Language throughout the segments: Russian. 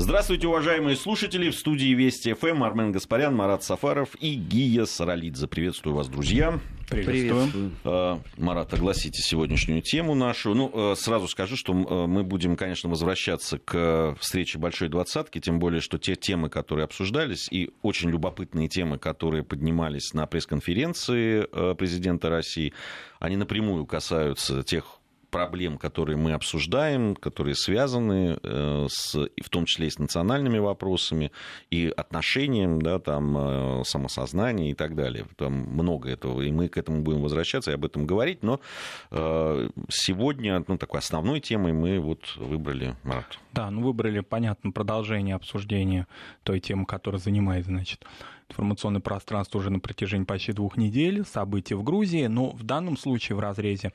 Здравствуйте, уважаемые слушатели. В студии Вести ФМ Армен Гаспарян, Марат Сафаров и Гия Саралидзе. Приветствую вас, друзья. Приветствуем. Э, Марат, огласите сегодняшнюю тему нашу. Ну, э, сразу скажу, что э, мы будем, конечно, возвращаться к встрече Большой Двадцатки, тем более, что те темы, которые обсуждались, и очень любопытные темы, которые поднимались на пресс-конференции президента России, они напрямую касаются тех проблем, которые мы обсуждаем, которые связаны э, с, в том числе и с национальными вопросами, и отношением, да, там, э, самосознания и так далее. Там много этого, и мы к этому будем возвращаться и об этом говорить, но э, сегодня ну, такой основной темой мы вот выбрали Марат. Да, ну выбрали, понятно, продолжение обсуждения той темы, которая занимает, значит, информационное пространство уже на протяжении почти двух недель, события в Грузии, но в данном случае в разрезе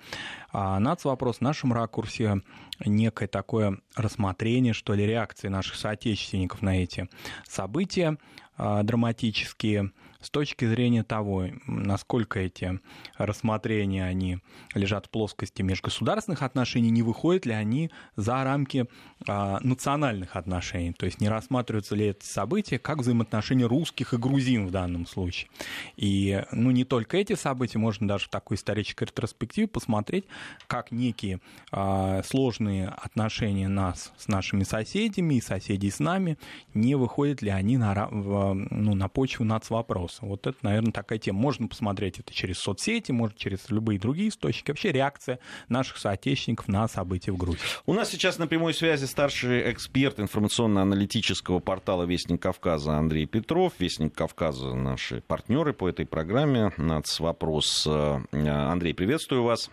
а, нацвопрос в нашем ракурсе некое такое рассмотрение, что ли, реакции наших соотечественников на эти события а, драматические, с точки зрения того, насколько эти рассмотрения они лежат в плоскости межгосударственных отношений, не выходят ли они за рамки а, национальных отношений, то есть не рассматриваются ли эти события как взаимоотношения русских и грузин в данном случае. И ну, не только эти события, можно даже в такой исторической ретроспективе посмотреть, как некие а, сложные отношения нас с нашими соседями и соседей с нами, не выходят ли они на, ну, на почву нацвопроса вопроса. Вот это, наверное, такая тема. Можно посмотреть это через соцсети, может, через любые другие источники. Вообще реакция наших соотечественников на события в Грузии. У нас сейчас на прямой связи старший эксперт информационно-аналитического портала «Вестник Кавказа» Андрей Петров. «Вестник Кавказа» — наши партнеры по этой программе. Нацвопрос. Э, Андрей, приветствую вас.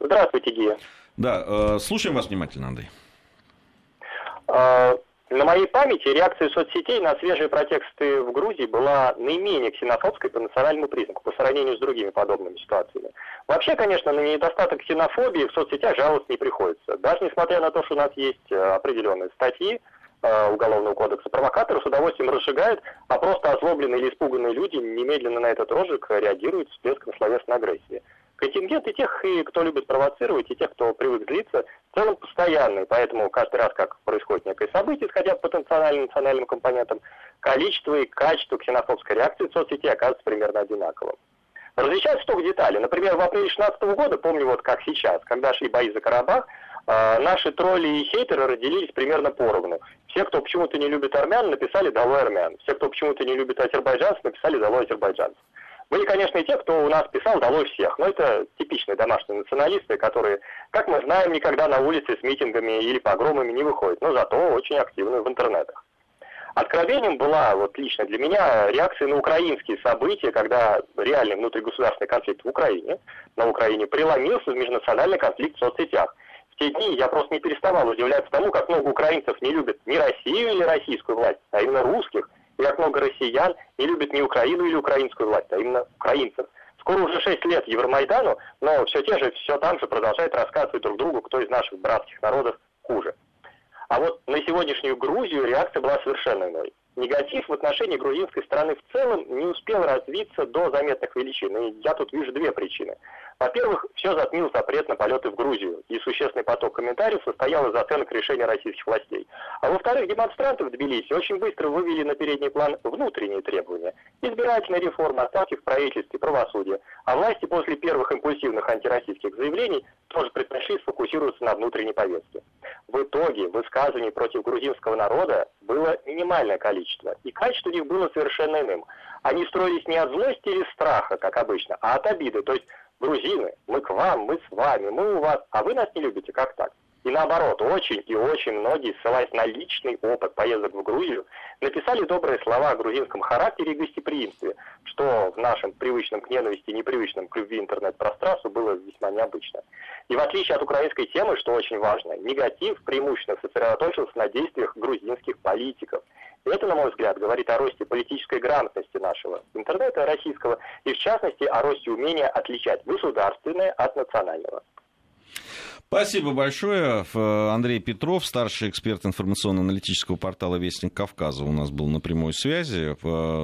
Здравствуйте, Гия. Да, э, слушаем вас внимательно, Андрей. На моей памяти реакция соцсетей на свежие протесты в Грузии была наименее ксенофобской по национальному признаку, по сравнению с другими подобными ситуациями. Вообще, конечно, на недостаток ксенофобии в соцсетях жаловаться не приходится. Даже несмотря на то, что у нас есть э, определенные статьи, э, Уголовного кодекса, провокаторы с удовольствием разжигают, а просто озлобленные или испуганные люди немедленно на этот розжиг реагируют с всплеском словесной агрессии контингент и тех, кто любит провоцировать, и тех, кто привык злиться, в целом постоянный. Поэтому каждый раз, как происходит некое событие, исходя по потенциальным национальным компонентам, количество и качество ксенофобской реакции в соцсети оказывается примерно одинаковым. Различаются только детали. Например, в апреле 2016 года, помню вот как сейчас, когда шли бои за Карабах, э, наши тролли и хейтеры разделились примерно поровну. Все, кто почему-то не любит армян, написали «Долой армян». Все, кто почему-то не любит азербайджанцев, написали «Долой азербайджанцев». Были, конечно, и те, кто у нас писал «долой всех», но это типичные домашние националисты, которые, как мы знаем, никогда на улице с митингами или погромами не выходят, но зато очень активны в интернетах. Откровением была, вот лично для меня, реакция на украинские события, когда реальный внутригосударственный конфликт в Украине, на Украине преломился в межнациональный конфликт в соцсетях. В те дни я просто не переставал удивляться тому, как много украинцев не любят не Россию или российскую власть, а именно русских, и как много россиян не любят не Украину или украинскую власть, а именно украинцев. Скоро уже 6 лет Евромайдану, но все те же, все там же продолжают рассказывать друг другу, кто из наших братских народов хуже. А вот на сегодняшнюю Грузию реакция была совершенно иной. Негатив в отношении грузинской страны в целом не успел развиться до заметных величин. И я тут вижу две причины. Во-первых, все затмил запрет на полеты в Грузию, и существенный поток комментариев состоял из оценок решения российских властей. А во-вторых, демонстранты в Тбилиси очень быстро вывели на передний план внутренние требования. Избирательная реформа, оставки в правительстве, правосудие. А власти после первых импульсивных антироссийских заявлений тоже предпочли сфокусироваться на внутренней повестке. В итоге высказываний против грузинского народа было минимальное количество, и качество них было совершенно иным. Они строились не от злости или страха, как обычно, а от обиды. То есть грузины, мы к вам, мы с вами, мы у вас, а вы нас не любите, как так? И наоборот, очень и очень многие, ссылаясь на личный опыт поездок в Грузию, написали добрые слова о грузинском характере и гостеприимстве, что в нашем привычном к ненависти непривычном к любви интернет-пространству было весьма необычно. И в отличие от украинской темы, что очень важно, негатив преимущественно сосредоточился на действиях грузинских политиков. Это, на мой взгляд, говорит о росте политической грамотности нашего интернета российского и, в частности, о росте умения отличать государственное от национального. Спасибо большое. Андрей Петров, старший эксперт информационно-аналитического портала «Вестник Кавказа» у нас был на прямой связи.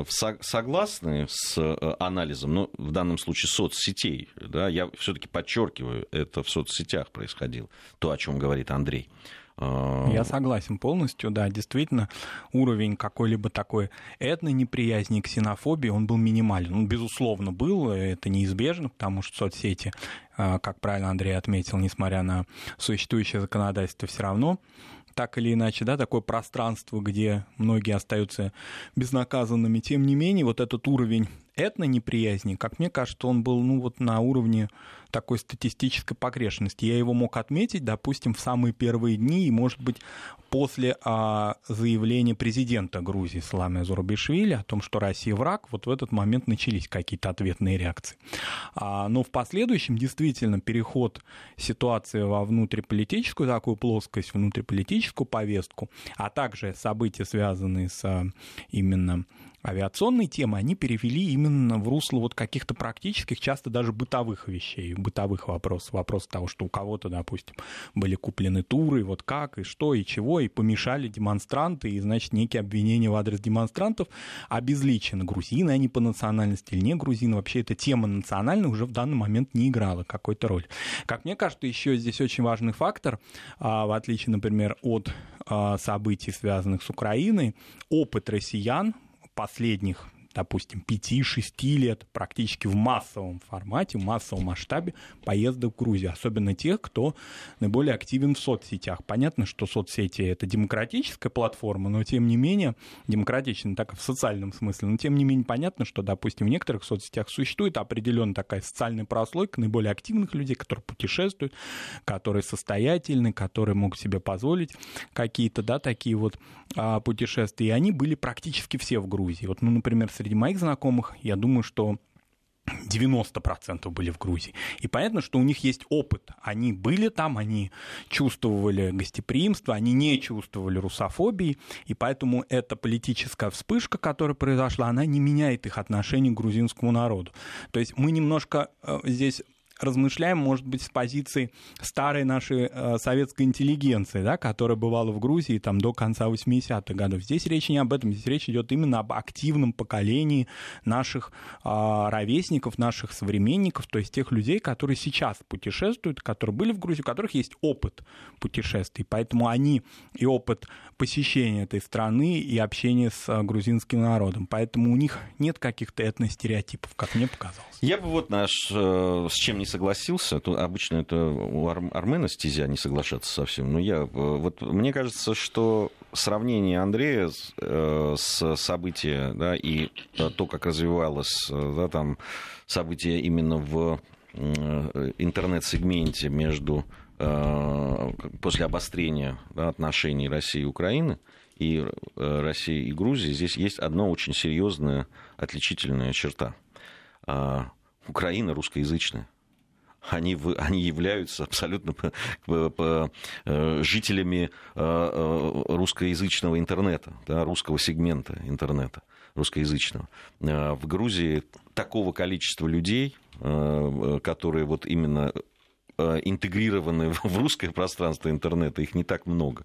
Согласны с э, анализом, ну, в данном случае соцсетей, да, я все-таки подчеркиваю, это в соцсетях происходило, то, о чем говорит Андрей. А, Я согласен полностью, да, действительно, уровень какой-либо такой этно-неприязни, ксенофобии, он был минимален. Он, безусловно, был, это неизбежно, потому что соцсети, а, как правильно Андрей отметил, несмотря на существующее законодательство, все равно так или иначе, да, такое пространство, где многие остаются безнаказанными. Тем не менее, вот этот уровень этно-неприязни, как мне кажется, он был ну, вот на уровне такой статистической погрешности. Я его мог отметить, допустим, в самые первые дни и, может быть, после а, заявления президента Грузии Саламе Зурабишвили о том, что Россия враг, вот в этот момент начались какие-то ответные реакции. А, но в последующем действительно переход ситуации во внутриполитическую такую плоскость, внутриполитическую повестку, а также события, связанные с а, именно авиационные темы, они перевели именно в русло вот каких-то практических, часто даже бытовых вещей, бытовых вопросов. Вопрос того, что у кого-то, допустим, были куплены туры, вот как, и что, и чего, и помешали демонстранты, и, значит, некие обвинения в адрес демонстрантов обезличены. Грузины они по национальности или не грузины. Вообще эта тема национальная уже в данный момент не играла какой-то роль. Как мне кажется, еще здесь очень важный фактор, а, в отличие, например, от а, событий, связанных с Украиной, опыт россиян последних допустим, 5-6 лет практически в массовом формате, в массовом масштабе поездок в Грузию, особенно тех, кто наиболее активен в соцсетях. Понятно, что соцсети — это демократическая платформа, но тем не менее, демократична так в социальном смысле, но тем не менее понятно, что, допустим, в некоторых соцсетях существует определенная такая социальная прослойка наиболее активных людей, которые путешествуют, которые состоятельны, которые могут себе позволить какие-то, да, такие вот а, путешествия, и они были практически все в Грузии. Вот, ну, например, среди моих знакомых, я думаю, что 90% были в Грузии. И понятно, что у них есть опыт. Они были там, они чувствовали гостеприимство, они не чувствовали русофобии, и поэтому эта политическая вспышка, которая произошла, она не меняет их отношение к грузинскому народу. То есть мы немножко э, здесь размышляем, может быть, с позиции старой нашей э, советской интеллигенции, да, которая бывала в Грузии там, до конца 80-х годов. Здесь речь не об этом, здесь речь идет именно об активном поколении наших э, ровесников, наших современников, то есть тех людей, которые сейчас путешествуют, которые были в Грузии, у которых есть опыт путешествий. Поэтому они и опыт посещения этой страны, и общения с э, грузинским народом. Поэтому у них нет каких-то этностереотипов, как мне показалось. Я бы вот наш э, с чем не не согласился, то обычно это у Ар- Армена стезя не соглашаться совсем. Но я, э, вот мне кажется, что сравнение Андрея э, с события, да, и то, как развивалось, э, да, там события именно в интернет-сегменте между после обострения да, отношений России и Украины и России и Грузии, здесь есть одна очень серьезная отличительная черта. А, Украина русскоязычная они, они являются абсолютно э, жителями э, э, русскоязычного интернета, да, русского сегмента интернета русскоязычного. В Грузии такого количества людей, которые вот именно Э, интегрированы в русское пространство интернета, их не так много.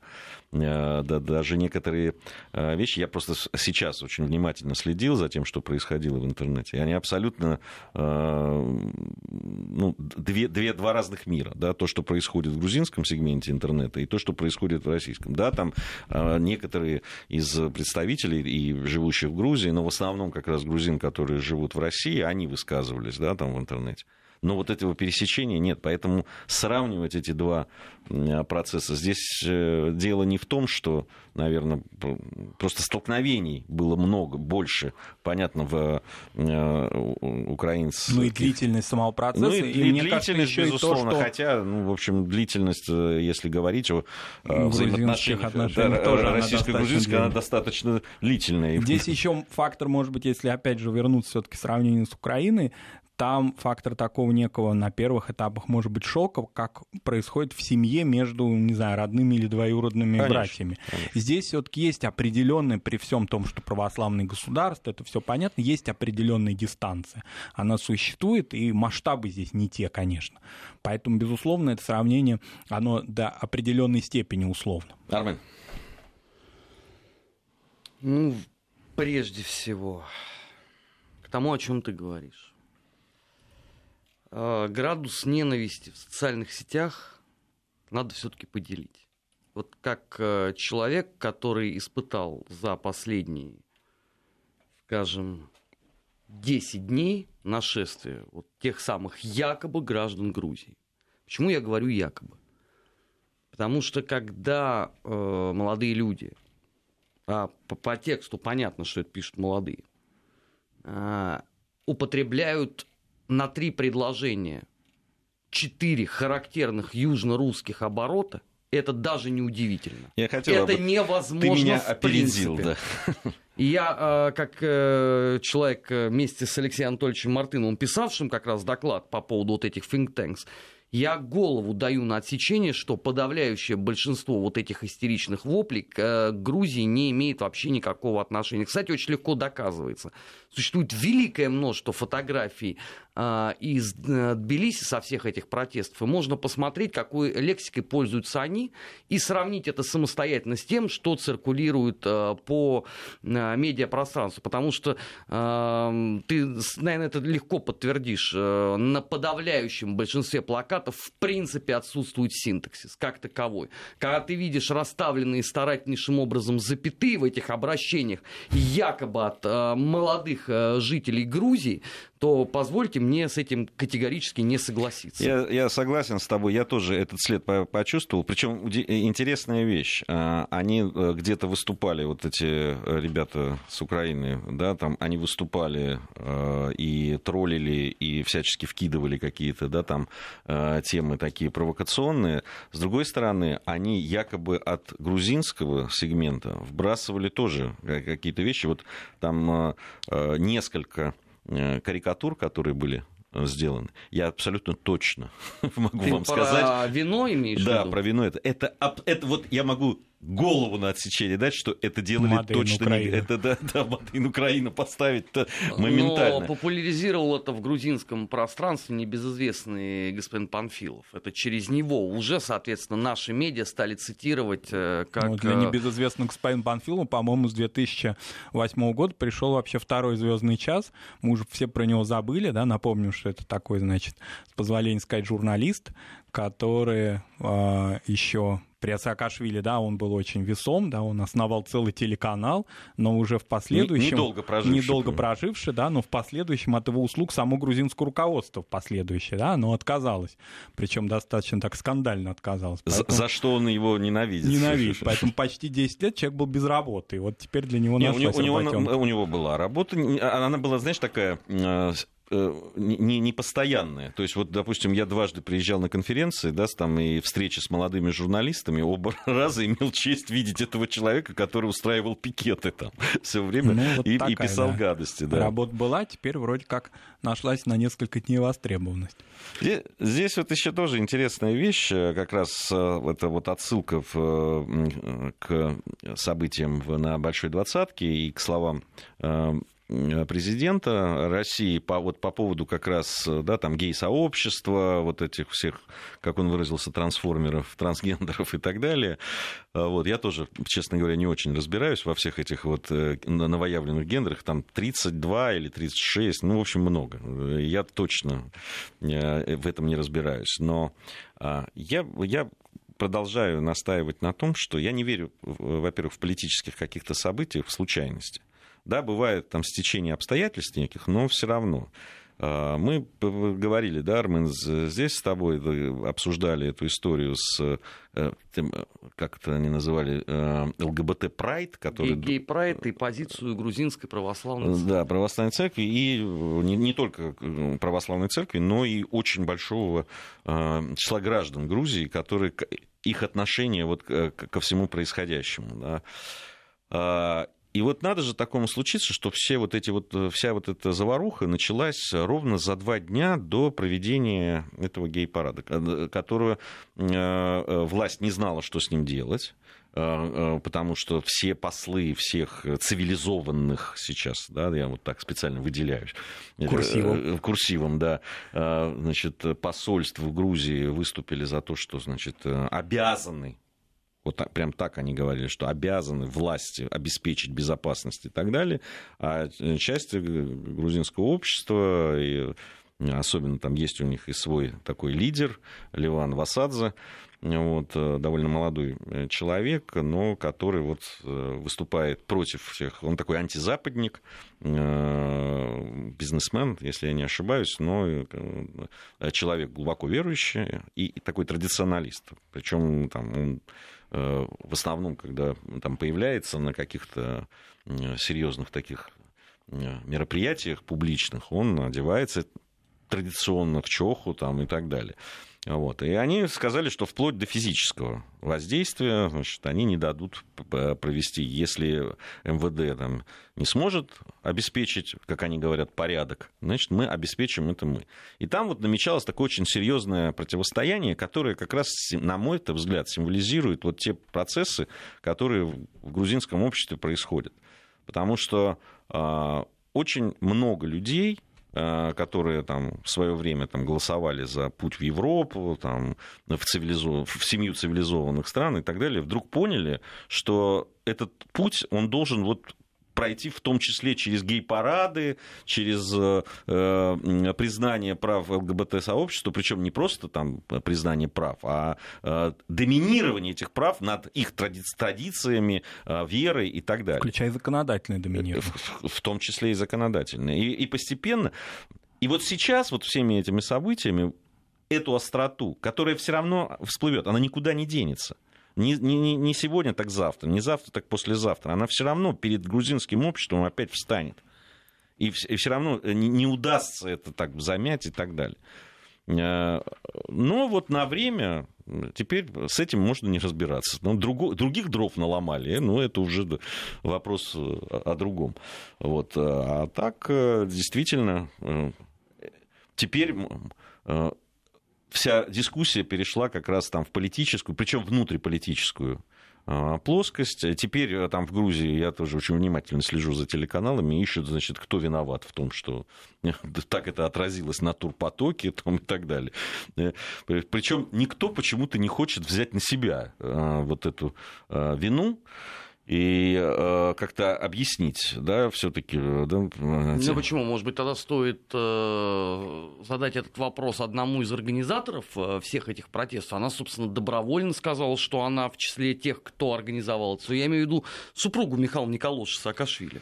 Э, да, даже некоторые э, вещи, я просто сейчас очень внимательно следил за тем, что происходило в интернете, и они абсолютно ну, две, две, два разных мира. Да, то, что происходит в грузинском сегменте интернета, и то, что происходит в российском. Да, там некоторые из представителей и живущих в Грузии, но в основном как раз грузин, которые живут в России, они высказывались да, там в интернете но вот этого пересечения нет. Поэтому сравнивать эти два процесса здесь э, дело не в том, что, наверное, просто столкновений было много, больше, понятно, в э, украинцах. Ну и длительность самого процесса. Ну и, и, и длительность, кажется, безусловно, то, что... хотя, ну, в общем, длительность, э, если говорить о взаимоотношениях да, тоже российско-грузинской, она достаточно длительная. Здесь еще фактор, может быть, если опять же вернуться все-таки сравнению с Украиной, там фактор такого некого на первых этапах может быть шока, как происходит в семье между, не знаю, родными или двоюродными конечно, братьями. Конечно. Здесь все-таки есть определенная, при всем том, что православное государство, это все понятно, есть определенная дистанция. Она существует, и масштабы здесь не те, конечно. Поэтому, безусловно, это сравнение, оно до определенной степени условно. Армен. Ну, прежде всего, к тому, о чем ты говоришь. Э, градус ненависти в социальных сетях надо все-таки поделить. вот как э, человек, который испытал за последние, скажем, 10 дней нашествия вот тех самых якобы граждан Грузии. Почему я говорю якобы? Потому что когда э, молодые люди, а по, по тексту понятно, что это пишут молодые, э, употребляют на три предложения четыре характерных южно-русских оборота, это даже не удивительно. Я хотел это бы... невозможно Ты меня в опередил, принципе. да. Я, э, как э, человек э, вместе с Алексеем Анатольевичем Мартыновым, писавшим как раз доклад по поводу вот этих think tanks, я голову даю на отсечение, что подавляющее большинство вот этих истеричных воплей к э, Грузии не имеет вообще никакого отношения. Кстати, очень легко доказывается. Существует великое множество фотографий э, из э, Тбилиси со всех этих протестов, и можно посмотреть, какой лексикой пользуются они, и сравнить это самостоятельно с тем, что циркулирует э, по медиапространству. Потому что ты, наверное, это легко подтвердишь. На подавляющем большинстве плакатов в принципе отсутствует синтаксис как таковой. Когда ты видишь расставленные старательнейшим образом запятые в этих обращениях, якобы от э, молодых э, жителей Грузии, то позвольте мне с этим категорически не согласиться. Я, я согласен с тобой, я тоже этот след по- почувствовал. Причем интересная вещь. А, Они э, где-то выступали, вот эти э, ребята с Украины, да, там они выступали э, и троллили, и всячески вкидывали какие-то, да, там э, темы такие провокационные. С другой стороны, они якобы от грузинского сегмента вбрасывали тоже ка- какие-то вещи. Вот там э, э, несколько э, карикатур, которые были э, сделаны, я абсолютно точно могу Ты вам про сказать. вино имеешь в Да, виду? про вино это. Это, это вот я могу голову на отсечение дать, что это делали Мадейн точно не... Украина. Это, да, да, Мадейн Украина поставить-то моментально. Но популяризировал это в грузинском пространстве небезызвестный господин Панфилов. Это через него уже, соответственно, наши медиа стали цитировать э, как... Ну, для э, небезызвестного господина Панфилова, по-моему, с 2008 года пришел вообще второй звездный час. Мы уже все про него забыли, да, напомню, что это такой, значит, с позволения сказать, журналист, который э, еще при Саакашвили, да, он был очень весом, да, он основал целый телеканал, но уже в последующем... недолго проживший, Недолго проживший, да, но в последующем от его услуг само грузинское руководство в последующее, да, оно отказалось. Причем достаточно так скандально отказалось. За, Поэтому- за что он его ненавидит. Ненавидит. Поэтому почти 10 лет человек был без работы. И вот теперь для него Не, у, него, у, него, у него была работа, она была, знаешь, такая э, не, не постоянная. То есть, вот, допустим, я дважды приезжал на конференции, да, с- там и встречи с молодыми журналистами, оба раза имел честь видеть этого человека, который устраивал пикеты там все время Ну, вот и, и такая, писал да. гадости. Да. Работа была, теперь вроде как нашлась на несколько дней востребованность. Здесь, здесь вот еще тоже интересная вещь, э, как раз э, это вот отсылка в, э, к событиям на Большой Двадцатке и к словам э, президента России по, вот по поводу как раз э, да, там гей-сообщества, вот этих всех, как он выразился, трансформеров, трансгендеров и так далее. А Вот, я тоже, честно говоря, не очень разбираюсь во всех этих вот э, новоявленных гендерах, там 32 или 36, ну, в общем, много. Э, Я точно э, в этом не разбираюсь. Но а, я, я продолжаю настаивать на том, что я не верю, во-первых, в политических каких-то событиях, в случайности. Да, бывает там стечение обстоятельств неких, но все равно. А, Мы говорили, да, Армен, здесь с тобой обсуждали эту историю с, э, тем, э, как это они называли, э, ЛГБТ-прайд, который... Гей-прайд и позицию грузинской православной церкви. Да, православной церкви, и не, не только э, православной церкви, но и очень большого числа граждан Грузии, которые их отношение вот ко всему происходящему. Да. И вот надо же такому случиться, что все вот эти вот, э, вся вот эта заваруха началась ровно за два дня до проведения этого гей-парада, ко- которого э, э, власть не знала, что с ним делать э, э, потому что все послы всех цивилизованных сейчас, да, я вот так специально выделяюсь. Курсивом. Э, э, Курсивом, да. Э, Значит, посольств в Грузии выступили за то, что, значит, э, обязаны вот так, прям так они говорили, что обязаны власти обеспечить безопасность и так далее. А часть э, грузинского общества и Особенно там есть у них и свой такой лидер, Ливан Васадзе, вот, э, довольно молодой э, человек, но который вот э, выступает против всех. Он такой антизападник, бизнесмен, если я не ошибаюсь, но человек глубоко верующий и такой традиционалист. Причем там он в основном, когда там появляется на каких-то серьезных таких мероприятиях публичных, он одевается традиционно в чоху там, и так далее. Вот. И они сказали, что вплоть до физического воздействия значит, они не дадут провести, если МВД там, не сможет обеспечить, как они говорят, порядок, значит, мы обеспечим это мы. И там вот намечалось такое очень серьезное противостояние, которое как раз, на мой взгляд, символизирует вот те процессы, которые в грузинском обществе происходят. Потому что э, очень много людей, которые там в свое время там, голосовали за путь в Европу, там, в, цивилизов... в семью цивилизованных стран и так далее, вдруг поняли, что этот путь, он должен вот пройти в том числе через гей-парады, через э, э признание прав ЛГБТ-сообщества, причем не просто там признание прав, а э, доминирование этих прав над их тради- традициями, э, верой и так далее. Включая законодательное доминирование. В, в том числе и законодательное. И, и постепенно... И вот сейчас вот всеми этими событиями эту остроту, которая все равно всплывет, она никуда не денется не, не, не сегодня, так завтра, не завтра, так послезавтра. Она все равно перед грузинским обществом опять встанет. И, и все равно не, не удастся это так замять и так далее. Э, но вот на время теперь с этим можно не разбираться. Но друго, других дров наломали, но это уже вопрос о, другом. Вот. А так э, действительно э, теперь вся дискуссия перешла как раз там в политическую, причем внутриполитическую а, плоскость. Теперь э, там в Грузии, я тоже очень внимательно слежу за телеканалами, ищут, значит, кто виноват в том, что так это отразилось на турпотоке там, и так далее. Э, причем никто почему-то не хочет взять на себя вот эту вину и э, как-то объяснить, да, все-таки. Э, да, ну почему? Может быть, тогда стоит э, задать этот вопрос одному из организаторов э, всех этих протестов. Она, собственно, добровольно сказала, что она в числе тех, кто организовал это. Я имею в виду супругу Михаила Николаевича Саакашвили.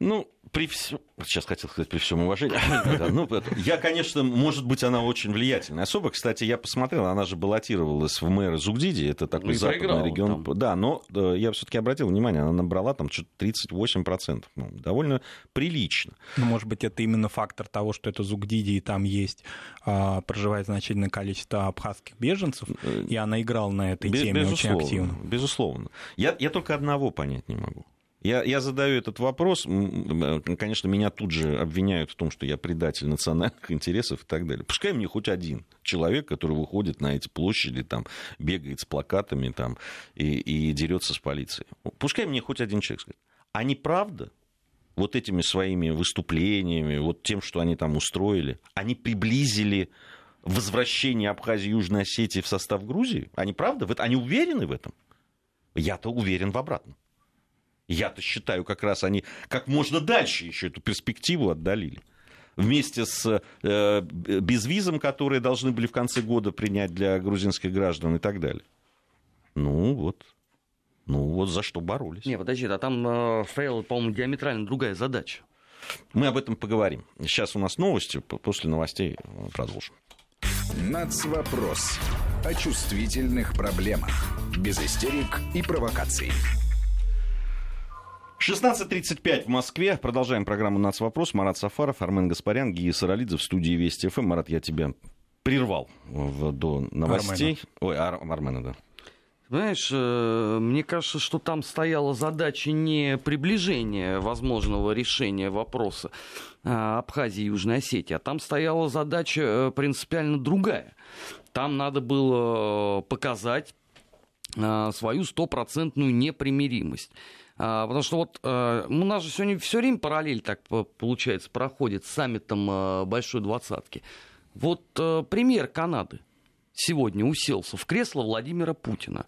Ну, при всем... Сейчас хотел сказать при всем уважении. Ну, я, конечно, может быть, она очень влиятельная особо. Кстати, я посмотрел, она же баллотировалась в мэра Зугдиди, это такой ну, западный регион. Там. Да, но я все-таки обратил внимание, она набрала там что-то 38%. Ну, довольно прилично. Ну, может быть, это именно фактор того, что это Зугдиди, и там есть, а, проживает значительное количество абхазских беженцев, э, и она играла на этой Без, теме очень активно. Безусловно. Я, я только одного понять не могу. Я, я задаю этот вопрос, конечно, меня тут же обвиняют в том, что я предатель национальных интересов и так далее. Пускай мне хоть один человек, который выходит на эти площади, там, бегает с плакатами там, и, и дерется с полицией. Пускай мне хоть один человек скажет, а не правда вот этими своими выступлениями, вот тем, что они там устроили, они приблизили возвращение Абхазии и Южной Осетии в состав Грузии? Они правда? Они уверены в этом? Я-то уверен в обратном. Я-то считаю, как раз они как можно дальше еще эту перспективу отдалили. Вместе с э, безвизом, которые должны были в конце года принять для грузинских граждан и так далее. Ну вот, ну вот за что боролись. Не, подожди, а там э, стояла, по-моему, диаметрально другая задача. Мы об этом поговорим. Сейчас у нас новости, после новостей продолжим. Нацвопрос. О чувствительных проблемах. Без истерик и провокаций. 16.35 в Москве. Продолжаем программу «Нацвопрос». Марат Сафаров, Армен Гаспарян, Гия Саралидзе в студии Вести ФМ. Марат, я тебя прервал в, до новостей. Армена. Ой, Ар, Армена, да. Знаешь, э, мне кажется, что там стояла задача не приближения возможного решения вопроса а, Абхазии и Южной Осетии, а там стояла задача э, принципиально другая. Там надо было показать э, свою стопроцентную непримиримость. А, потому что вот э, у нас же сегодня все время параллель так получается проходит с саммитом э, Большой Двадцатки. Вот э, пример Канады сегодня уселся в кресло Владимира Путина.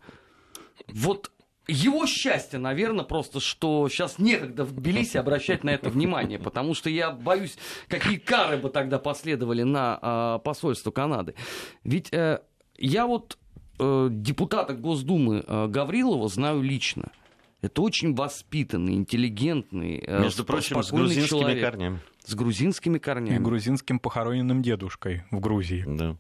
Вот его счастье, наверное, просто, что сейчас некогда в Тбилиси обращать на это внимание, потому что я боюсь, какие кары бы тогда последовали на э, посольство Канады. Ведь э, я вот э, депутата Госдумы э, Гаврилова знаю лично. Это очень воспитанный, интеллигентный, э, Между прочим, с грузинскими человек. корнями. С грузинскими корнями. И грузинским похороненным дедушкой в Грузии. Да,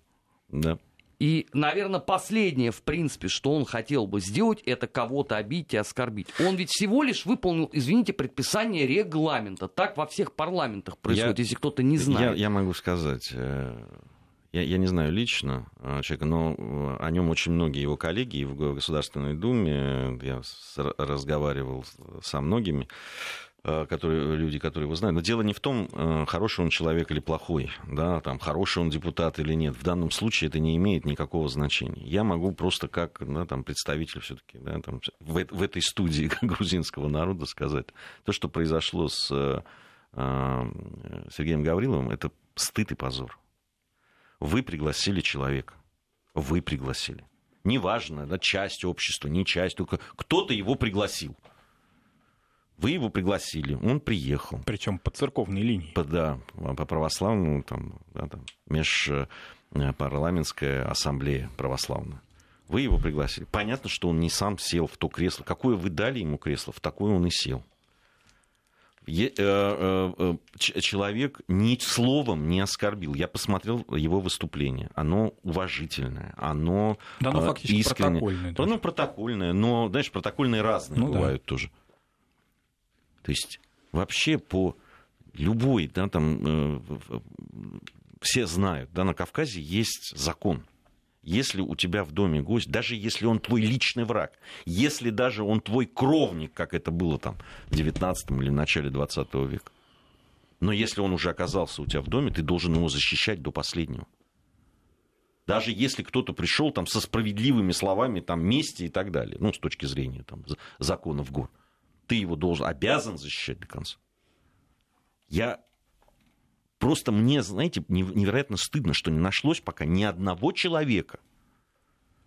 да. И, наверное, последнее, в принципе, что он хотел бы сделать, это кого-то обидеть и оскорбить. Он ведь всего лишь выполнил, извините, предписание регламента. Так во всех парламентах происходит, я, если кто-то не знает. Я, я могу сказать, э, я, я не знаю лично э, человека, но э, о нем очень многие его коллеги в Государственной Думе, я разговаривал со многими, Э, которые, люди, которые его знают. Но дело не в том, э, хороший он человек или плохой, да, там, хороший он депутат или нет. В данном случае это не имеет никакого значения. Я могу просто как да, там, представитель все-таки да, там, в, в этой студии грузинского народа сказать, то, что произошло с э, Сергеем Гавриловым, это стыд и позор. Вы пригласили человека. Вы пригласили. Неважно, да, часть общества, не часть, только кто-то его пригласил. Вы его пригласили, он приехал. Причем по церковной линии. По, да, по православному, там, да, там, межпарламентская ассамблея православная. Вы его пригласили. Понятно, что он не сам сел в то кресло. Какое вы дали ему кресло, в такое он и сел. Э, э, человек ни словом не оскорбил. Я посмотрел его выступление. Оно уважительное, оно да, оно фактически искреннее. протокольное. Даже. Оно протокольное, но, знаешь, протокольные разные ну, бывают да. тоже. То есть вообще по любой, да, там, э, все знают, да, на Кавказе есть закон. Если у тебя в доме гость, даже если он твой личный враг, если даже он твой кровник, как это было там в 19 или в начале 20 века, но если он уже оказался у тебя в доме, ты должен его защищать до последнего. Даже если кто-то пришел там со справедливыми словами там мести и так далее, ну, с точки зрения там, законов гор ты его должен, обязан защищать до конца. Я просто мне, знаете, невероятно стыдно, что не нашлось пока ни одного человека,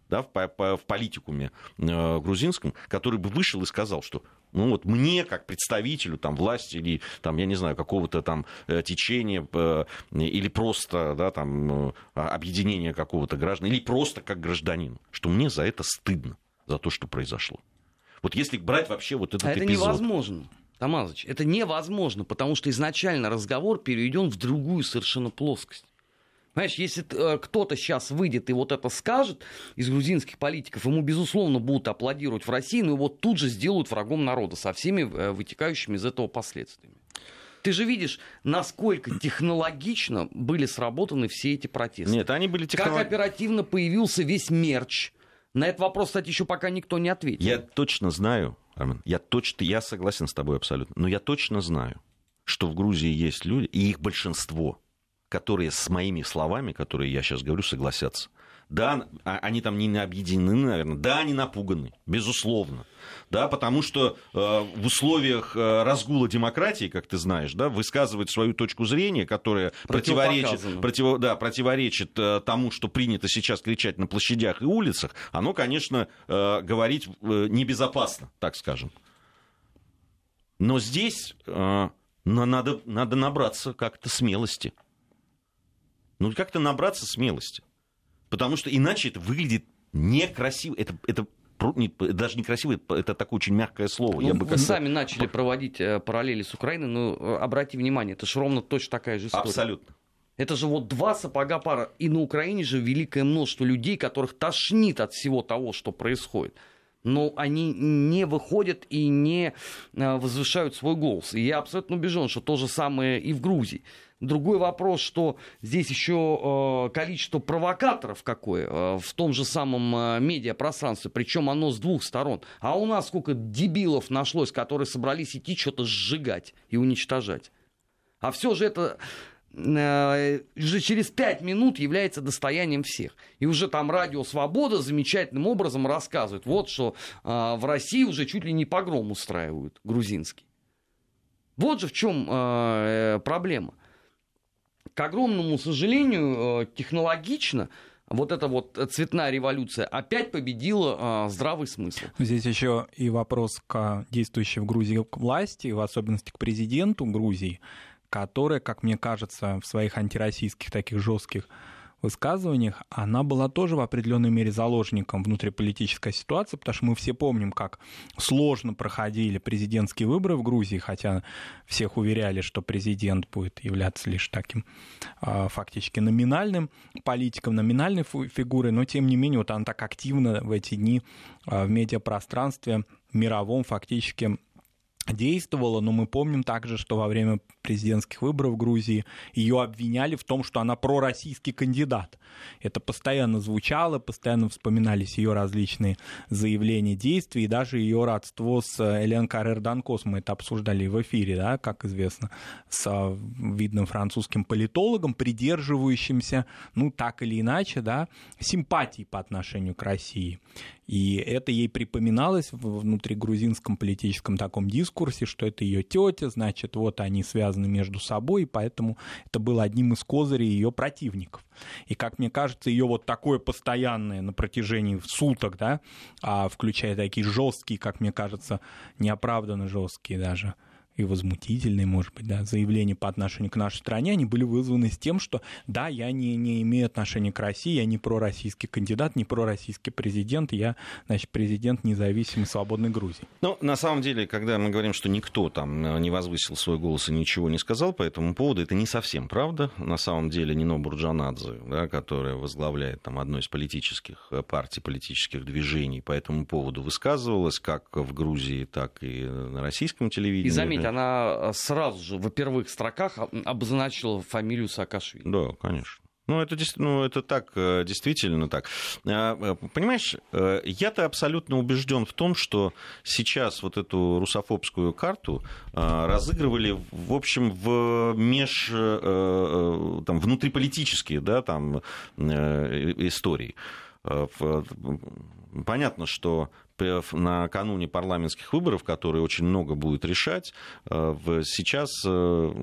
да, в, по, в политикуме э, грузинском, который бы вышел и сказал, что ну вот мне, как представителю там, власти или, там, я не знаю, какого-то там э, течения э, или просто да, там, э, объединения какого-то граждан, или просто как гражданину, что мне за это стыдно, за то, что произошло. Вот если брать вообще вот этот а это эпизод. невозможно. Тамазыч, это невозможно, потому что изначально разговор переведен в другую совершенно плоскость. Понимаешь, если э, кто-то сейчас выйдет и вот это скажет из грузинских политиков, ему, безусловно, будут аплодировать в России, но его тут же сделают врагом народа со всеми э, вытекающими из этого последствиями. Ты же видишь, насколько технологично были сработаны все эти протесты. Нет, они были технологичны. Как оперативно появился весь мерч на этот вопрос, кстати, еще пока никто не ответил. Я точно знаю, Армен, я точно, я согласен с тобой абсолютно, но я точно знаю, что в Грузии есть люди, и их большинство, которые с моими словами, которые я сейчас говорю, согласятся. Да, а, они там не объединены, наверное. Да, они напуганы, безусловно. Да, потому что э, в условиях э, разгула демократии, как ты знаешь, да, высказывать свою точку зрения, которая противоречит, против, да, противоречит э, тому, что принято сейчас кричать на площадях и улицах, оно, конечно, э, говорить э, небезопасно, так скажем. Но здесь э, надо, надо набраться как-то смелости. Ну, как-то набраться смелости. Потому что иначе это выглядит некрасиво. Это, это даже некрасиво, это такое очень мягкое слово. Ну, Я бы вы сами начали проводить э, параллели с Украиной, но э, обрати внимание, это же ровно точно такая же история. Абсолютно. Это же вот два сапога пара. И на Украине же великое множество людей, которых тошнит от всего того, что происходит. Но они не выходят и не э, возвышают свой голос. И я абсолютно убежден, что то же самое и в Грузии. Другой вопрос, что здесь еще э, количество провокаторов какое э, в том же самом э, медиапространстве, причем оно с двух сторон. А у нас сколько дебилов нашлось, которые собрались идти что-то сжигать и уничтожать. А все же это уже через пять минут является достоянием всех. И уже там Радио Свобода замечательным образом рассказывает, вот что в России уже чуть ли не погром устраивают грузинский. Вот же в чем проблема к огромному сожалению, э, технологично вот эта вот цветная революция опять победила э, здравый смысл. Здесь еще и вопрос к действующей в Грузии власти, в особенности к президенту Грузии, которая, как мне кажется, в своих антироссийских таких жестких высказываниях, она была тоже в определенной мере заложником внутриполитической ситуации, потому что мы все помним, как сложно проходили президентские выборы в Грузии, хотя всех уверяли, что президент будет являться лишь таким а, фактически номинальным политиком, номинальной фигурой, но тем не менее вот она так активно в эти дни а, в медиапространстве мировом фактически действовала, но мы помним также, что во время президентских выборов в Грузии ее обвиняли в том, что она пророссийский кандидат. Это постоянно звучало, постоянно вспоминались ее различные заявления, действия, и даже ее родство с Элен Каррер Данкос, мы это обсуждали в эфире, да, как известно, с а, видным французским политологом, придерживающимся, ну, так или иначе, да, симпатии по отношению к России. И это ей припоминалось внутри грузинском политическом таком дискурсе, что это ее тетя, значит, вот они связаны между собой, и поэтому это было одним из козырей ее противников. И, как мне кажется, ее вот такое постоянное на протяжении суток, да, а включая такие жесткие, как мне кажется, неоправданно жесткие даже и возмутительные, может быть, да, заявления по отношению к нашей стране, они были вызваны с тем, что да, я не, не имею отношения к России, я не пророссийский кандидат, не пророссийский президент, я, значит, президент независимой свободной Грузии. Ну, на самом деле, когда мы говорим, что никто там э, не возвысил свой голос и ничего не сказал по этому поводу, это не совсем правда. На самом деле Нино Бурджанадзе, да, которая возглавляет там одно из политических э, партий, политических движений, по этому поводу высказывалась как в Грузии, так и на российском телевидении. И заметь, она э, сразу же в первых строках обозначила фамилию Саакашвили. Да, конечно. Ну, это, ну, это так, э, действительно так. А, э, понимаешь, я-то абсолютно убежден в том, что сейчас вот эту русофобскую карту разыгрывали, в общем, в меж, там, внутриполитические, да, там, истории. Понятно, что накануне парламентских выборов, которые очень много будет решать, э, сейчас э,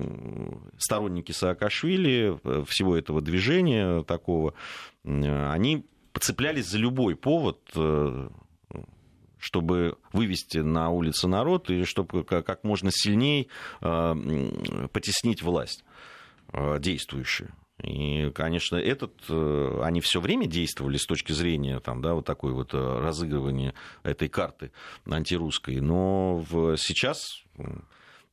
сторонники Саакашвили, э, всего этого движения такого, они цеплялись за любой повод чтобы вывести на улицы народ и чтобы как можно сильнее потеснить власть действующую. И, конечно, этот, э, они все время действовали с точки зрения там, да, вот такой вот э, разыгрывания этой карты антирусской. Но в, сейчас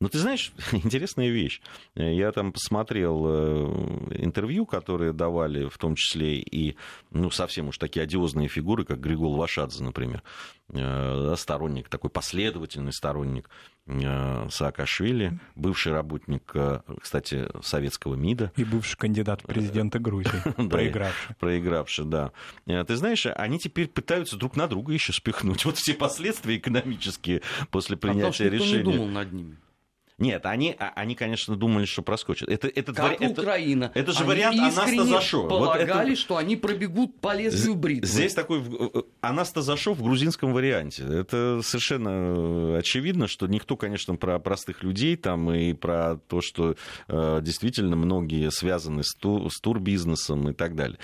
ну, ты знаешь, интересная вещь. Я там посмотрел э, интервью, которые давали, в том числе и, ну, совсем уж такие одиозные фигуры, как Григол Вашадзе, например, сторонник, такой последовательный сторонник Э, Саакашвили, бывший работник, э, кстати, советского МИДа. И бывший кандидат в президенты Грузии, проигравший. Проигравший, да. Э, ты знаешь, они теперь пытаются друг на друга еще спихнуть. Вот все последствия экономические после принятия а решения. Никто не думал над ними. Нет, они, а, они, конечно, думали, что проскочат. Это, этот как вари... Украина. Это, это же они вариант Анастазашов. полагали, вот это... что они пробегут по лезвию бритвы. Здесь такой Анастазашов в грузинском варианте. Это совершенно э, очевидно, что никто, конечно, про простых людей там и про то, что э, действительно многие связаны с, ту, с турбизнесом и так далее.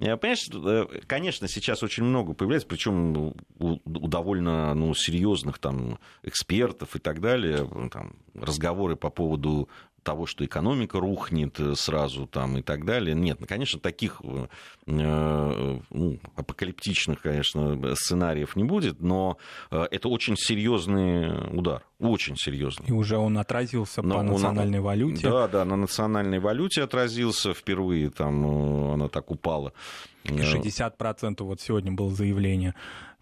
Понимаешь, э, конечно, сейчас очень много появляется, причем у, у довольно ну, серьезных там, экспертов и так далее, там, разговоры по поводу того, что экономика рухнет э, сразу там и так далее. Нет, ну, конечно, таких э, э, ну, апокалиптичных, конечно, сценариев не будет, но это очень серьезный удар, очень серьезный. И уже он отразился но по национальной он, валюте. Да, да, на национальной валюте отразился впервые, там она так упала. 60% вот сегодня было заявление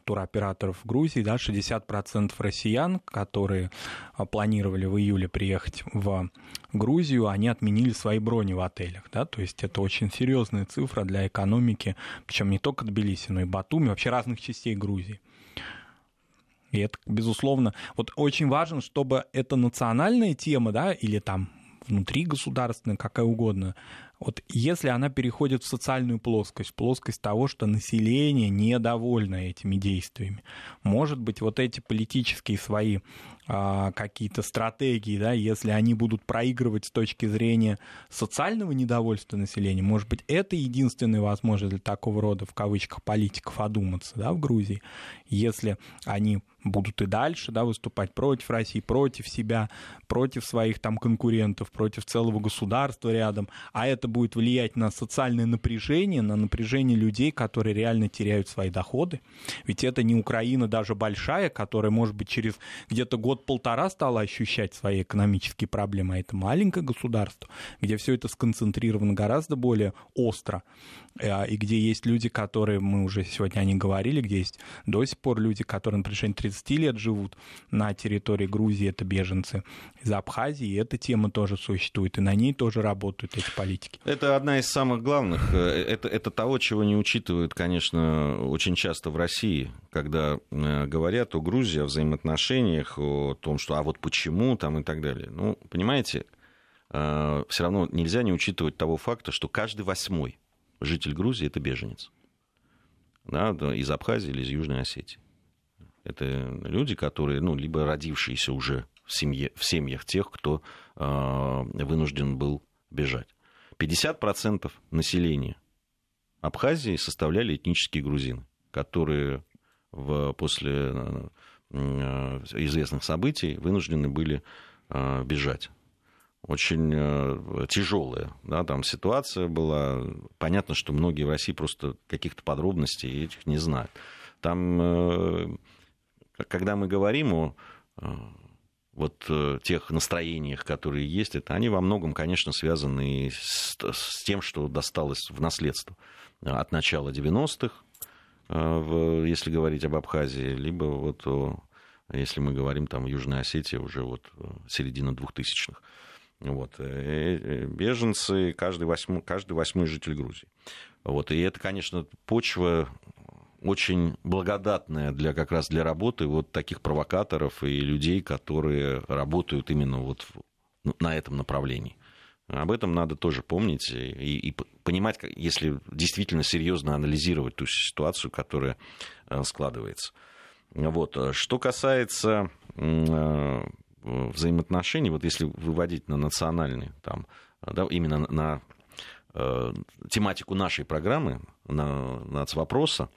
туроператоров Грузии, да, 60% россиян, которые а, планировали в июле приехать в Грузию, они отменили свои брони в отелях, да, то есть это очень серьезная цифра для экономики, причем не только Тбилиси, но и Батуми, вообще разных частей Грузии. И это, безусловно, вот очень важно, чтобы эта национальная тема, да, или там внутри государственная, какая угодно, вот если она переходит в социальную плоскость, плоскость того, что население недовольно этими действиями, может быть, вот эти политические свои а, какие-то стратегии, да, если они будут проигрывать с точки зрения социального недовольства населения, может быть, это единственная возможность для такого рода, в кавычках, политиков одуматься, да, в Грузии. Если они будут и дальше да, выступать против России, против себя, против своих там конкурентов, против целого государства рядом, а это будет влиять на социальное напряжение, на напряжение людей, которые реально теряют свои доходы. Ведь это не Украина даже большая, которая, может быть, через где-то год-полтора стала ощущать свои экономические проблемы, а это маленькое государство, где все это сконцентрировано гораздо более остро, и где есть люди, которые, мы уже сегодня о них говорили, где есть до сих пор люди, которые на протяжении 30 лет живут на территории Грузии, это беженцы из Абхазии, и эта тема тоже существует, и на ней тоже работают эти политики. Это одна из самых главных, э, это, это того, чего не учитывают, конечно, очень часто в России, когда э, говорят о Грузии, о взаимоотношениях, о том, что а вот почему там и так далее. Ну, понимаете, э, все равно нельзя не учитывать того факта, что каждый восьмой житель Грузии это беженец. Да, из Абхазии или из Южной Осетии. Это люди, которые, ну, либо родившиеся уже в, семье, в семьях тех, кто э, вынужден был бежать. 50% населения Абхазии составляли этнические грузины, которые в, после э, известных событий вынуждены были э, бежать. Очень э, тяжелая да, там ситуация была. Понятно, что многие в России просто каких-то подробностей этих не знают. Там э, когда мы говорим о э, вот тех настроениях, которые есть, это они во многом, конечно, связаны с, с тем, что досталось в наследство от начала 90-х, э, если говорить об Абхазии, либо вот о, если мы говорим там Южной Осетии уже вот середина 2000-х. Вот. Беженцы, каждый восьмой, каждый восьмой житель Грузии. Вот. И это, конечно, почва очень благодатная для как раз для работы вот таких провокаторов и людей, которые работают именно вот ну, на этом направлении. Об этом надо тоже помнить и, и понимать, если действительно серьезно анализировать ту ситуацию, которая э, складывается. Вот. Что касается э, взаимоотношений, вот если выводить на национальные, там, да, именно на э, тематику нашей программы, на нацвопроса,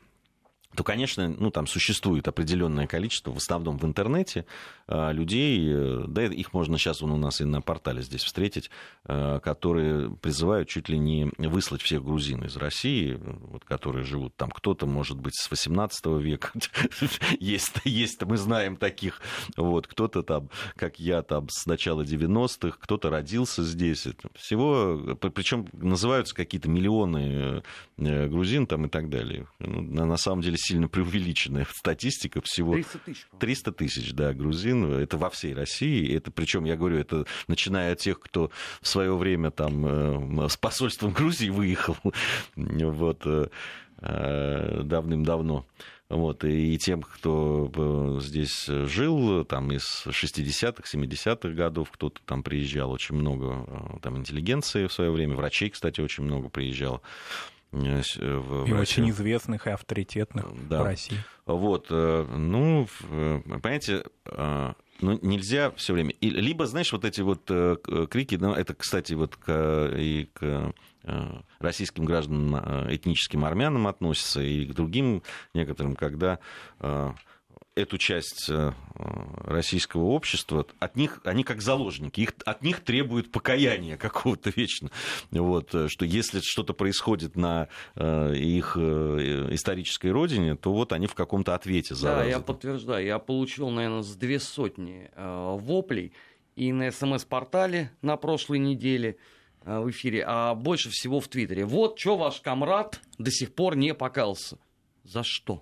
то, конечно, ну, там существует определенное количество, в основном в интернете, а, людей, э, да, их можно сейчас вон у нас и на портале здесь встретить, а, которые призывают чуть ли не выслать всех грузин из России, вот, которые живут там. Кто-то, может быть, с 18 века, есть, есть, мы знаем таких, вот, кто-то там, как я, там, с начала 90-х, кто-то родился здесь. Всего, причем называются какие-то миллионы э, грузин там и так далее. Ну, на самом деле сильно преувеличенная статистика всего. 300 тысяч. 300 тысяч, да, грузин. Это во всей России. Это, причем, я говорю, это начиная от тех, кто в свое время там э, с посольством Грузии выехал вот, э, э, давным-давно. Вот, и тем, кто здесь жил, там, из 60-х, 70-х годов, кто-то там приезжал, очень много там интеллигенции в свое время, врачей, кстати, очень много приезжало. Э, в, и очень известных и авторитетных да. в России. Вот, э, ну, понимаете, э, ну, нельзя все время. И, либо, знаешь, вот эти вот крики, ну, это, кстати, вот к, и к российским гражданам, этническим армянам относится, и к другим некоторым, когда эту часть э, российского общества, от них, они как заложники, их, от них требуют покаяния какого-то вечно. Вот, э, что если что-то происходит на э, их исторической родине, то вот они в каком-то ответе за Да, я подтверждаю, я получил, наверное, с две сотни воплей и на СМС-портале на прошлой неделе в эфире, а больше всего в Твиттере. Вот что ваш комрад до сих пор не покался. За что?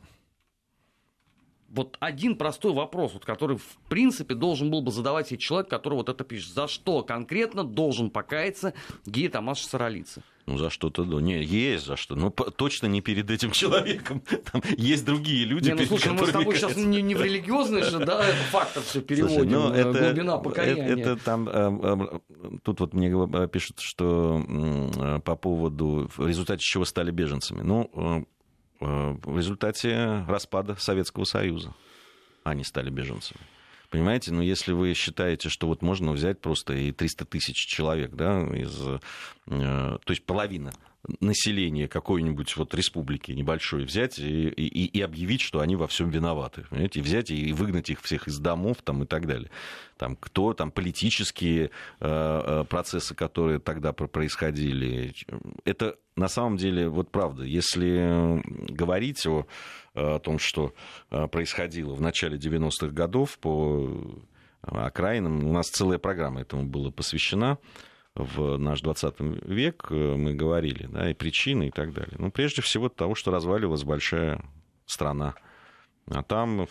Вот один простой вопрос, вот, который, в принципе, должен был бы задавать себе человек, который вот это пишет. За что конкретно должен покаяться Гея Тамаш Саралицы? Ну, за что-то, да. Не, есть за что. Но точно не перед этим человеком. Там есть другие люди, не, ну, слушай, мы с тобой сейчас не, не в религиозной же, да, это фактор все переводим, слушай, ну, это, глубина покаяния. Это, это там, э, э, тут вот мне пишут, что по поводу, в результате чего стали беженцами. Ну, э, Э, в результате распада Советского Союза они стали беженцами. Понимаете, но если вы считаете, что вот можно взять просто и 300 тысяч человек, да, из, то есть половина населения какой-нибудь вот республики небольшой взять и, и, и объявить, что они во всем виноваты. Понимаете? Взять и выгнать их всех из домов там, и так далее. Там, кто там политические э, э процессы, которые тогда происходили. Это на самом деле, вот правда, если говорить о, о том, что э, происходило в начале 90-х годов по окраинам, у нас целая программа этому была посвящена в наш 20 век, э, мы говорили, да, и причины и так далее. Ну, прежде всего, того, что разваливалась большая страна. А там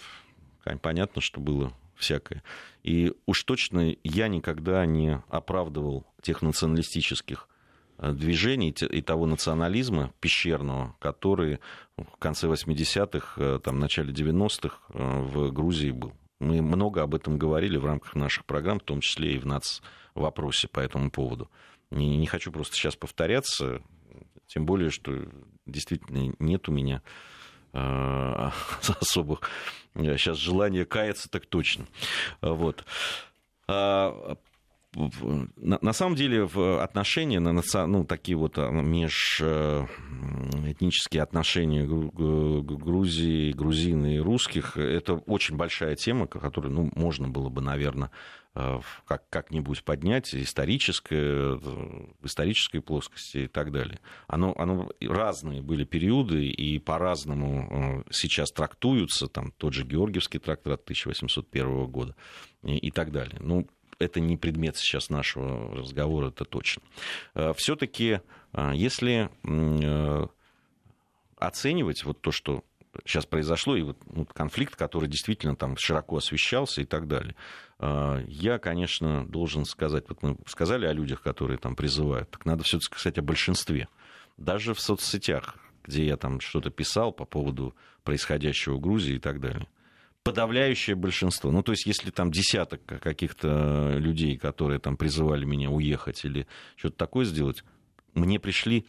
понятно, что было всякое. И уж точно я никогда не оправдывал тех националистических э, движений и того национализма пещерного, который в конце 80-х, э, там, начале 90-х в Грузии был. Мы много об этом говорили в рамках наших программ, в том числе и в НАЦ вопросе по этому поводу. Не, не хочу просто сейчас повторяться, тем более, что действительно нет у меня э, особых сейчас э, желания каяться так точно. Вот. На, на самом деле в отношения, на, ну, такие вот а, межэтнические отношения Грузии, грузин и русских, это очень большая тема, которую ну, можно было бы, наверное, э, как, как-нибудь поднять, историческое, в исторической плоскости и так далее. Оно, оно разные были периоды, и по-разному э, сейчас трактуются, там тот же Георгиевский трактат 1801 года и, и так далее. Ну, это не предмет сейчас нашего разговора, это точно. Э, Все-таки, э, если э, оценивать вот то, что сейчас произошло, и вот ну, конфликт, который действительно там широко освещался и так далее. Я, конечно, должен сказать, вот мы сказали о людях, которые там призывают, так надо все-таки сказать о большинстве. Даже в соцсетях, где я там что-то писал по поводу происходящего в Грузии и так далее подавляющее большинство. Ну, то есть, если там десяток каких-то людей, которые там призывали меня уехать или что-то такое сделать, мне пришли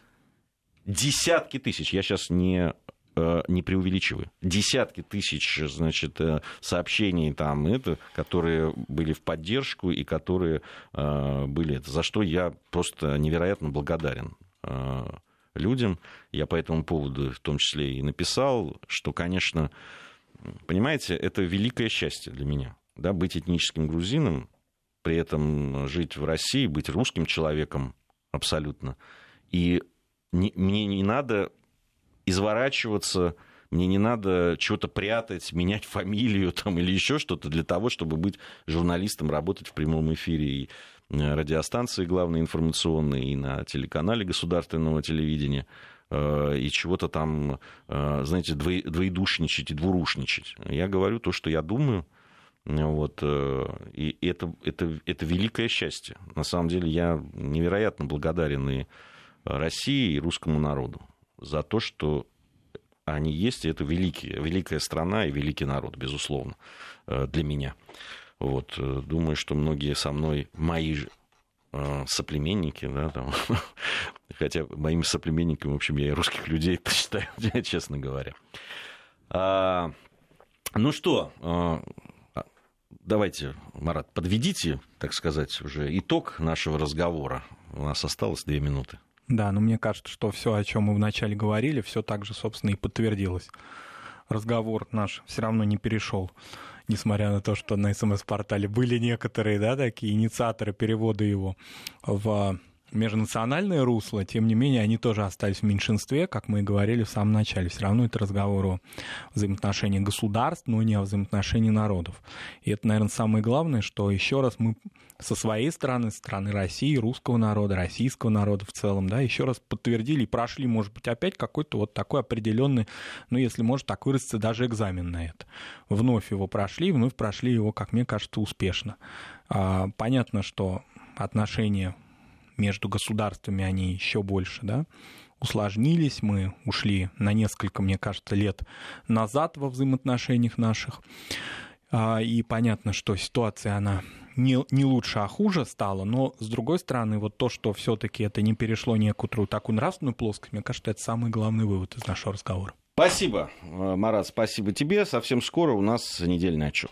десятки тысяч. Я сейчас не э, не преувеличиваю. Десятки тысяч, значит, э, сообщений там, это, которые были в поддержку и которые э, были, за что я просто невероятно благодарен людям. Я по этому поводу в том числе и написал, что, конечно, Понимаете, это великое счастье для меня. Да, быть этническим грузином, при этом жить в России, быть русским человеком абсолютно. И не, мне не надо изворачиваться, мне не надо чего-то прятать, менять фамилию там, или еще что-то для того, чтобы быть журналистом, работать в прямом эфире и э, радиостанции главной информационной, и на телеканале государственного телевидения. Э, и чего-то там, э, знаете, двоедушничать и двурушничать. Я говорю то, что я думаю, вот, э, и это, это, это великое счастье. На самом деле я невероятно благодарен и России, и русскому народу за то, что они есть, и это великие, великая страна и великий народ, безусловно, для меня. Вот, думаю, что многие со мной, мои соплеменники, да, там, хотя моими соплеменниками, в общем, я и русских людей считаю, честно говоря. А, ну что, а, давайте, Марат, подведите, так сказать, уже итог нашего разговора. У нас осталось две минуты. Да, но мне кажется, что все, о чем мы вначале говорили, все так же, собственно, и подтвердилось. Разговор наш все равно не перешел несмотря на то, что на СМС-портале были некоторые, да, такие инициаторы перевода его в межнациональное русло, тем не менее, они тоже остались в меньшинстве, как мы и говорили в самом начале. Все равно это разговор о взаимоотношении государств, но не о взаимоотношении народов. И это, наверное, самое главное, что еще раз мы со своей стороны, стороны России, русского народа, российского народа в целом, да, еще раз подтвердили и прошли, может быть, опять какой-то вот такой определенный, ну, если может так выразиться, даже экзамен на это. Вновь его прошли, вновь прошли его, как мне кажется, успешно. А, понятно, что отношения между государствами они еще больше, да, усложнились, мы ушли на несколько, мне кажется, лет назад во взаимоотношениях наших. А, и понятно, что ситуация, она не, не лучше, а хуже стала, но, с другой стороны, вот то, что все-таки это не перешло некоторую такую нравственную плоскость, мне кажется, это самый главный вывод из нашего разговора. Спасибо, Марат, спасибо тебе. Совсем скоро у нас недельный отчет.